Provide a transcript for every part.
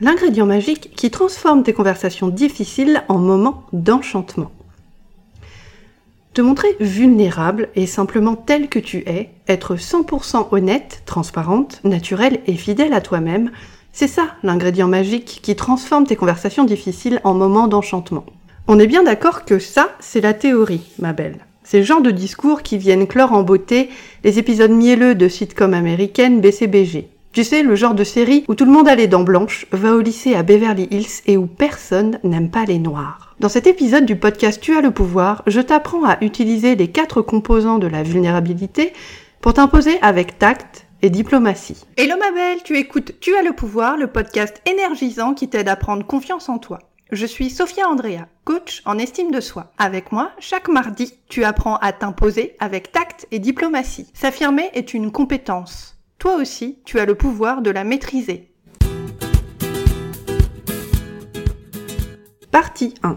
L'ingrédient magique qui transforme tes conversations difficiles en moments d'enchantement. Te montrer vulnérable et simplement tel que tu es, être 100% honnête, transparente, naturelle et fidèle à toi-même, c'est ça l'ingrédient magique qui transforme tes conversations difficiles en moments d'enchantement. On est bien d'accord que ça, c'est la théorie, ma belle. C'est le genre de discours qui viennent clore en beauté les épisodes mielleux de sitcom américaine BCBG. Tu sais, le genre de série où tout le monde a les dents blanches, va au lycée à Beverly Hills et où personne n'aime pas les noirs. Dans cet épisode du podcast Tu as le pouvoir, je t'apprends à utiliser les quatre composants de la vulnérabilité pour t'imposer avec tact et diplomatie. Hello ma belle, tu écoutes Tu as le pouvoir, le podcast énergisant qui t'aide à prendre confiance en toi. Je suis Sophia Andrea, coach en estime de soi. Avec moi, chaque mardi, tu apprends à t'imposer avec tact et diplomatie. S'affirmer est une compétence. Toi aussi, tu as le pouvoir de la maîtriser. Partie 1.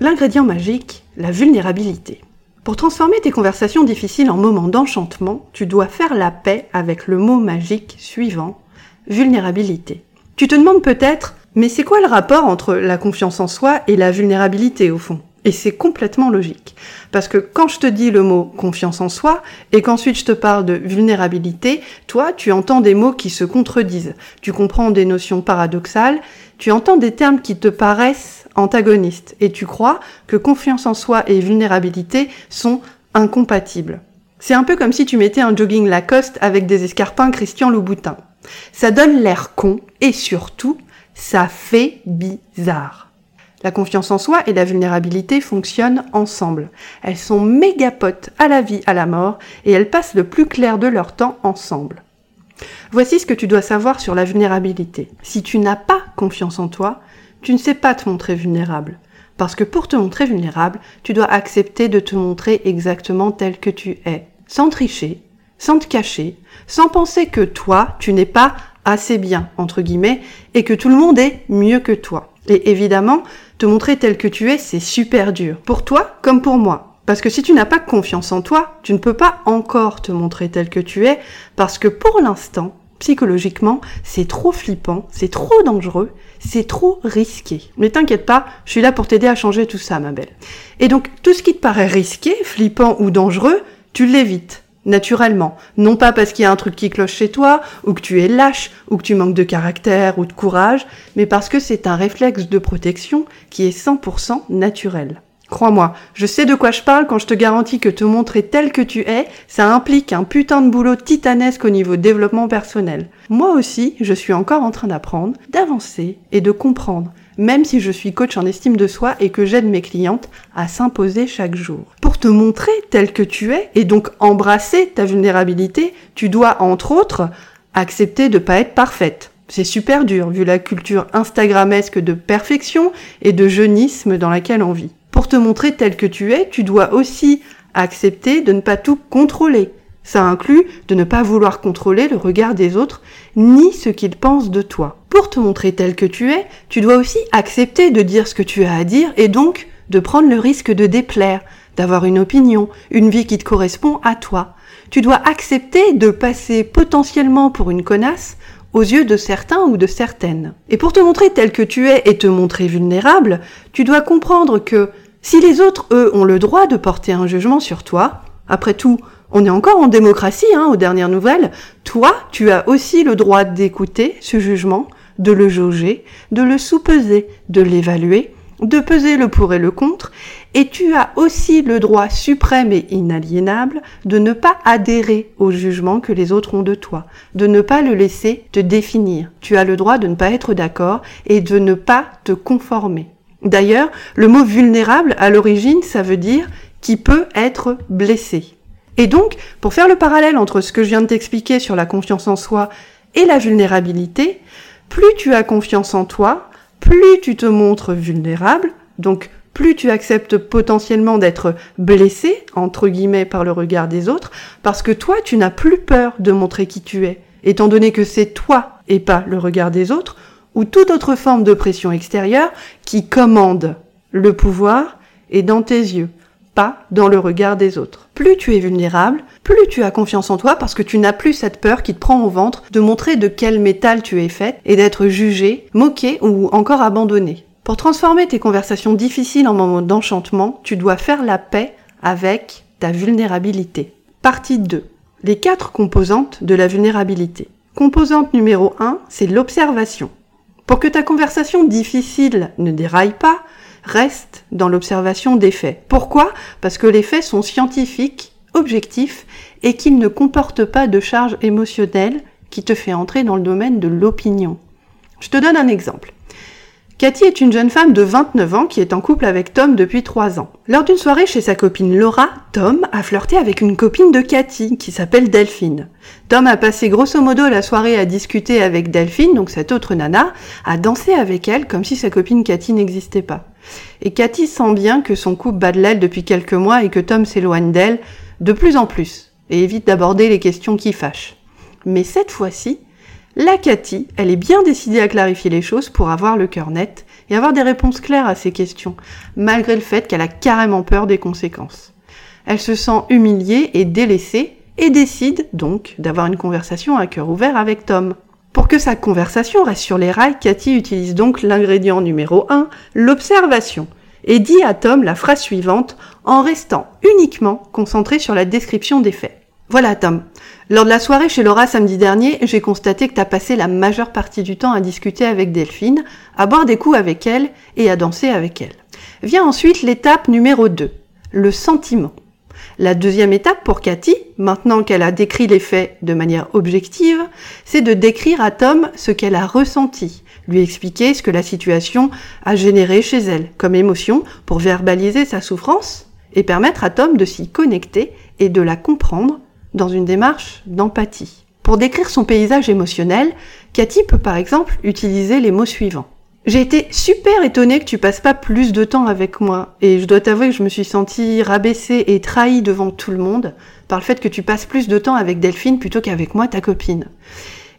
L'ingrédient magique, la vulnérabilité. Pour transformer tes conversations difficiles en moments d'enchantement, tu dois faire la paix avec le mot magique suivant, vulnérabilité. Tu te demandes peut-être, mais c'est quoi le rapport entre la confiance en soi et la vulnérabilité au fond? Et c'est complètement logique. Parce que quand je te dis le mot confiance en soi et qu'ensuite je te parle de vulnérabilité, toi, tu entends des mots qui se contredisent. Tu comprends des notions paradoxales, tu entends des termes qui te paraissent antagonistes et tu crois que confiance en soi et vulnérabilité sont incompatibles. C'est un peu comme si tu mettais un jogging Lacoste avec des escarpins Christian Louboutin. Ça donne l'air con et surtout, ça fait bizarre. La confiance en soi et la vulnérabilité fonctionnent ensemble. Elles sont méga potes à la vie, à la mort, et elles passent le plus clair de leur temps ensemble. Voici ce que tu dois savoir sur la vulnérabilité. Si tu n'as pas confiance en toi, tu ne sais pas te montrer vulnérable. Parce que pour te montrer vulnérable, tu dois accepter de te montrer exactement tel que tu es, sans tricher, sans te cacher, sans penser que toi, tu n'es pas assez bien, entre guillemets, et que tout le monde est mieux que toi. Et évidemment, te montrer tel que tu es, c'est super dur. Pour toi comme pour moi. Parce que si tu n'as pas confiance en toi, tu ne peux pas encore te montrer tel que tu es, parce que pour l'instant, psychologiquement, c'est trop flippant, c'est trop dangereux, c'est trop risqué. Mais t'inquiète pas, je suis là pour t'aider à changer tout ça, ma belle. Et donc, tout ce qui te paraît risqué, flippant ou dangereux, tu l'évites naturellement. Non pas parce qu'il y a un truc qui cloche chez toi, ou que tu es lâche, ou que tu manques de caractère ou de courage, mais parce que c'est un réflexe de protection qui est 100% naturel. Crois-moi, je sais de quoi je parle quand je te garantis que te montrer tel que tu es, ça implique un putain de boulot titanesque au niveau développement personnel. Moi aussi, je suis encore en train d'apprendre, d'avancer et de comprendre même si je suis coach en estime de soi et que j'aide mes clientes à s'imposer chaque jour. Pour te montrer tel que tu es et donc embrasser ta vulnérabilité, tu dois entre autres accepter de pas être parfaite. C'est super dur vu la culture instagrammesque de perfection et de jeunisme dans laquelle on vit. Pour te montrer tel que tu es, tu dois aussi accepter de ne pas tout contrôler. Ça inclut de ne pas vouloir contrôler le regard des autres, ni ce qu'ils pensent de toi. Pour te montrer tel que tu es, tu dois aussi accepter de dire ce que tu as à dire et donc de prendre le risque de déplaire, d'avoir une opinion, une vie qui te correspond à toi. Tu dois accepter de passer potentiellement pour une connasse aux yeux de certains ou de certaines. Et pour te montrer tel que tu es et te montrer vulnérable, tu dois comprendre que si les autres, eux, ont le droit de porter un jugement sur toi, après tout, on est encore en démocratie, hein, aux dernières nouvelles. Toi, tu as aussi le droit d'écouter ce jugement, de le jauger, de le sous-peser, de l'évaluer, de peser le pour et le contre, et tu as aussi le droit suprême et inaliénable de ne pas adhérer au jugement que les autres ont de toi, de ne pas le laisser te définir. Tu as le droit de ne pas être d'accord et de ne pas te conformer. D'ailleurs, le mot vulnérable, à l'origine, ça veut dire qui peut être blessé. Et donc, pour faire le parallèle entre ce que je viens de t'expliquer sur la confiance en soi et la vulnérabilité, plus tu as confiance en toi, plus tu te montres vulnérable, donc plus tu acceptes potentiellement d'être blessé, entre guillemets, par le regard des autres, parce que toi, tu n'as plus peur de montrer qui tu es, étant donné que c'est toi et pas le regard des autres, ou toute autre forme de pression extérieure qui commande le pouvoir est dans tes yeux pas dans le regard des autres. Plus tu es vulnérable, plus tu as confiance en toi parce que tu n'as plus cette peur qui te prend au ventre de montrer de quel métal tu es faite et d'être jugé, moqué ou encore abandonné. Pour transformer tes conversations difficiles en moments d'enchantement, tu dois faire la paix avec ta vulnérabilité. Partie 2. Les quatre composantes de la vulnérabilité. Composante numéro 1, c'est l'observation. Pour que ta conversation difficile ne déraille pas, reste dans l'observation des faits. Pourquoi? Parce que les faits sont scientifiques, objectifs, et qu'ils ne comportent pas de charge émotionnelle qui te fait entrer dans le domaine de l'opinion. Je te donne un exemple. Cathy est une jeune femme de 29 ans qui est en couple avec Tom depuis 3 ans. Lors d'une soirée chez sa copine Laura, Tom a flirté avec une copine de Cathy qui s'appelle Delphine. Tom a passé grosso modo la soirée à discuter avec Delphine, donc cette autre nana, à danser avec elle comme si sa copine Cathy n'existait pas. Et Cathy sent bien que son couple bat de l'aile depuis quelques mois et que Tom s'éloigne d'elle de plus en plus et évite d'aborder les questions qui fâchent. Mais cette fois-ci, la Cathy, elle est bien décidée à clarifier les choses pour avoir le cœur net et avoir des réponses claires à ses questions, malgré le fait qu'elle a carrément peur des conséquences. Elle se sent humiliée et délaissée et décide donc d'avoir une conversation à cœur ouvert avec Tom. Pour que sa conversation reste sur les rails, Cathy utilise donc l'ingrédient numéro 1, l'observation, et dit à Tom la phrase suivante en restant uniquement concentré sur la description des faits. Voilà Tom. Lors de la soirée chez Laura samedi dernier, j'ai constaté que tu as passé la majeure partie du temps à discuter avec Delphine, à boire des coups avec elle et à danser avec elle. Vient ensuite l'étape numéro 2, le sentiment. La deuxième étape pour Cathy, maintenant qu'elle a décrit les faits de manière objective, c'est de décrire à Tom ce qu'elle a ressenti, lui expliquer ce que la situation a généré chez elle comme émotion pour verbaliser sa souffrance et permettre à Tom de s'y connecter et de la comprendre dans une démarche d'empathie. Pour décrire son paysage émotionnel, Cathy peut par exemple utiliser les mots suivants. J'ai été super étonnée que tu passes pas plus de temps avec moi, et je dois t'avouer que je me suis sentie rabaissée et trahie devant tout le monde par le fait que tu passes plus de temps avec Delphine plutôt qu'avec moi, ta copine.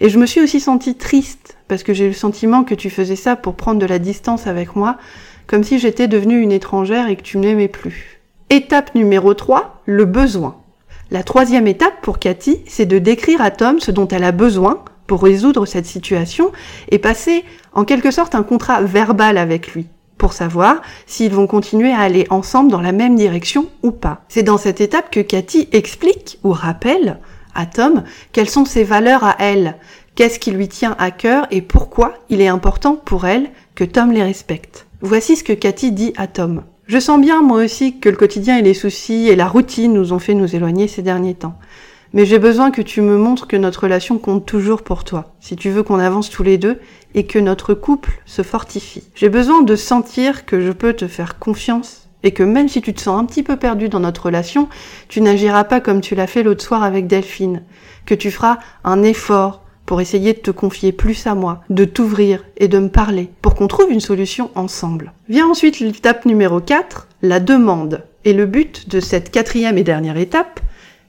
Et je me suis aussi sentie triste, parce que j'ai eu le sentiment que tu faisais ça pour prendre de la distance avec moi, comme si j'étais devenue une étrangère et que tu ne m'aimais plus. Étape numéro 3, le besoin. La troisième étape pour Cathy, c'est de décrire à Tom ce dont elle a besoin pour résoudre cette situation et passer en quelque sorte un contrat verbal avec lui pour savoir s'ils vont continuer à aller ensemble dans la même direction ou pas. C'est dans cette étape que Cathy explique ou rappelle à Tom quelles sont ses valeurs à elle, qu'est-ce qui lui tient à cœur et pourquoi il est important pour elle que Tom les respecte. Voici ce que Cathy dit à Tom. Je sens bien, moi aussi, que le quotidien et les soucis et la routine nous ont fait nous éloigner ces derniers temps. Mais j'ai besoin que tu me montres que notre relation compte toujours pour toi, si tu veux qu'on avance tous les deux et que notre couple se fortifie. J'ai besoin de sentir que je peux te faire confiance et que même si tu te sens un petit peu perdu dans notre relation, tu n'agiras pas comme tu l'as fait l'autre soir avec Delphine, que tu feras un effort pour essayer de te confier plus à moi, de t'ouvrir et de me parler, pour qu'on trouve une solution ensemble. Vient ensuite l'étape numéro 4, la demande. Et le but de cette quatrième et dernière étape,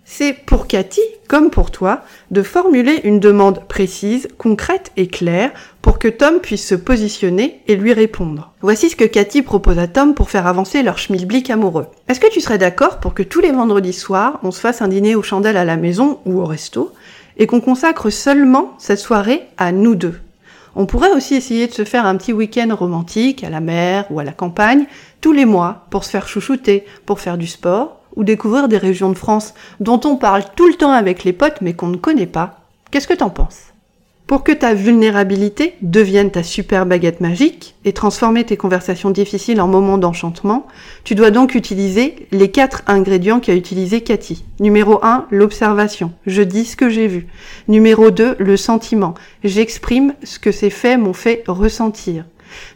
c'est pour Cathy, comme pour toi, de formuler une demande précise, concrète et claire pour que Tom puisse se positionner et lui répondre. Voici ce que Cathy propose à Tom pour faire avancer leur schmilblick amoureux. Est-ce que tu serais d'accord pour que tous les vendredis soirs, on se fasse un dîner aux chandelles à la maison ou au resto? Et qu'on consacre seulement cette soirée à nous deux. On pourrait aussi essayer de se faire un petit week-end romantique à la mer ou à la campagne tous les mois pour se faire chouchouter, pour faire du sport ou découvrir des régions de France dont on parle tout le temps avec les potes mais qu'on ne connaît pas. Qu'est-ce que t'en penses? Pour que ta vulnérabilité devienne ta super baguette magique et transformer tes conversations difficiles en moments d'enchantement, tu dois donc utiliser les quatre ingrédients qu'a utilisé Cathy. Numéro 1, l'observation. Je dis ce que j'ai vu. Numéro 2, le sentiment. J'exprime ce que ces faits m'ont fait ressentir.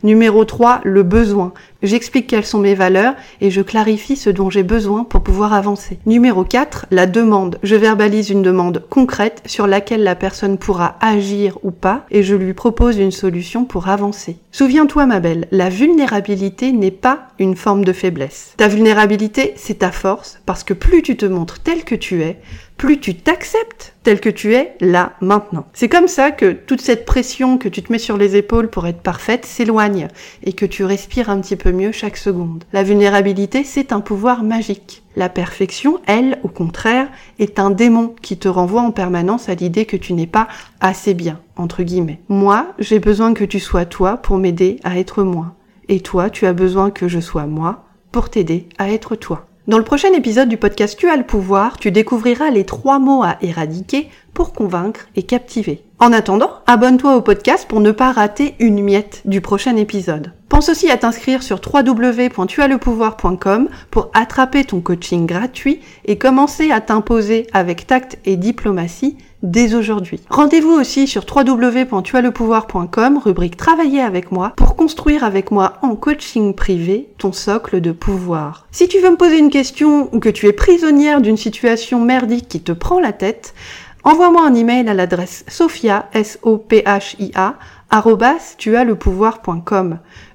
Numéro 3, le besoin. J'explique quelles sont mes valeurs et je clarifie ce dont j'ai besoin pour pouvoir avancer. Numéro 4, la demande. Je verbalise une demande concrète sur laquelle la personne pourra agir ou pas et je lui propose une solution pour avancer. Souviens-toi ma belle, la vulnérabilité n'est pas une forme de faiblesse. Ta vulnérabilité, c'est ta force parce que plus tu te montres tel que tu es, plus tu t'acceptes tel que tu es là, maintenant. C'est comme ça que toute cette pression que tu te mets sur les épaules pour être parfaite s'éloigne et que tu respires un petit peu mieux chaque seconde. La vulnérabilité, c'est un pouvoir magique. La perfection, elle, au contraire, est un démon qui te renvoie en permanence à l'idée que tu n'es pas assez bien, entre guillemets. Moi, j'ai besoin que tu sois toi pour m'aider à être moi. Et toi, tu as besoin que je sois moi pour t'aider à être toi. Dans le prochain épisode du podcast Tu as le pouvoir, tu découvriras les trois mots à éradiquer pour convaincre et captiver. En attendant, abonne-toi au podcast pour ne pas rater une miette du prochain épisode. Pense aussi à t'inscrire sur www.tuaslepouvoir.com pour attraper ton coaching gratuit et commencer à t'imposer avec tact et diplomatie dès aujourd'hui. Rendez-vous aussi sur www.tuaslepouvoir.com, rubrique Travailler avec moi, pour construire avec moi en coaching privé ton socle de pouvoir. Si tu veux me poser une question ou que tu es prisonnière d'une situation merdique qui te prend la tête, Envoie-moi un email à l'adresse sophia, S-O-P-H-I-A.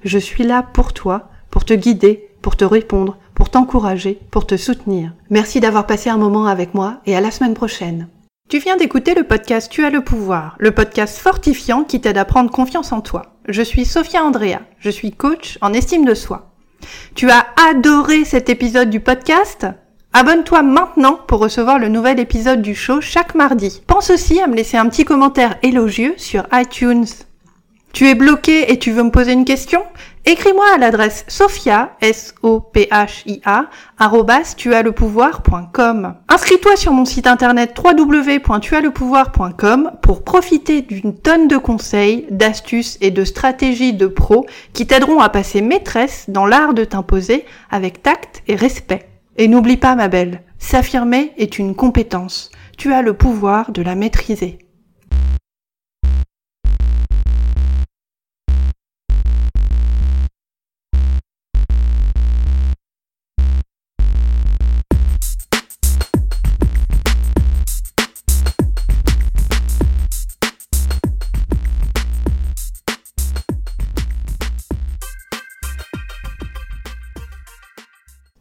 Je suis là pour toi, pour te guider, pour te répondre, pour t'encourager, pour te soutenir. Merci d'avoir passé un moment avec moi et à la semaine prochaine. Tu viens d'écouter le podcast Tu as le pouvoir, le podcast fortifiant qui t'aide à prendre confiance en toi. Je suis Sophia Andrea, je suis coach en estime de soi. Tu as adoré cet épisode du podcast? Abonne-toi maintenant pour recevoir le nouvel épisode du show chaque mardi. Pense aussi à me laisser un petit commentaire élogieux sur iTunes. Tu es bloqué et tu veux me poser une question? Écris-moi à l'adresse sophia, s o p h i a Inscris-toi sur mon site internet www.tuaslepouvoir.com pour profiter d'une tonne de conseils, d'astuces et de stratégies de pros qui t'aideront à passer maîtresse dans l'art de t'imposer avec tact et respect. Et n'oublie pas, ma belle, s'affirmer est une compétence. Tu as le pouvoir de la maîtriser.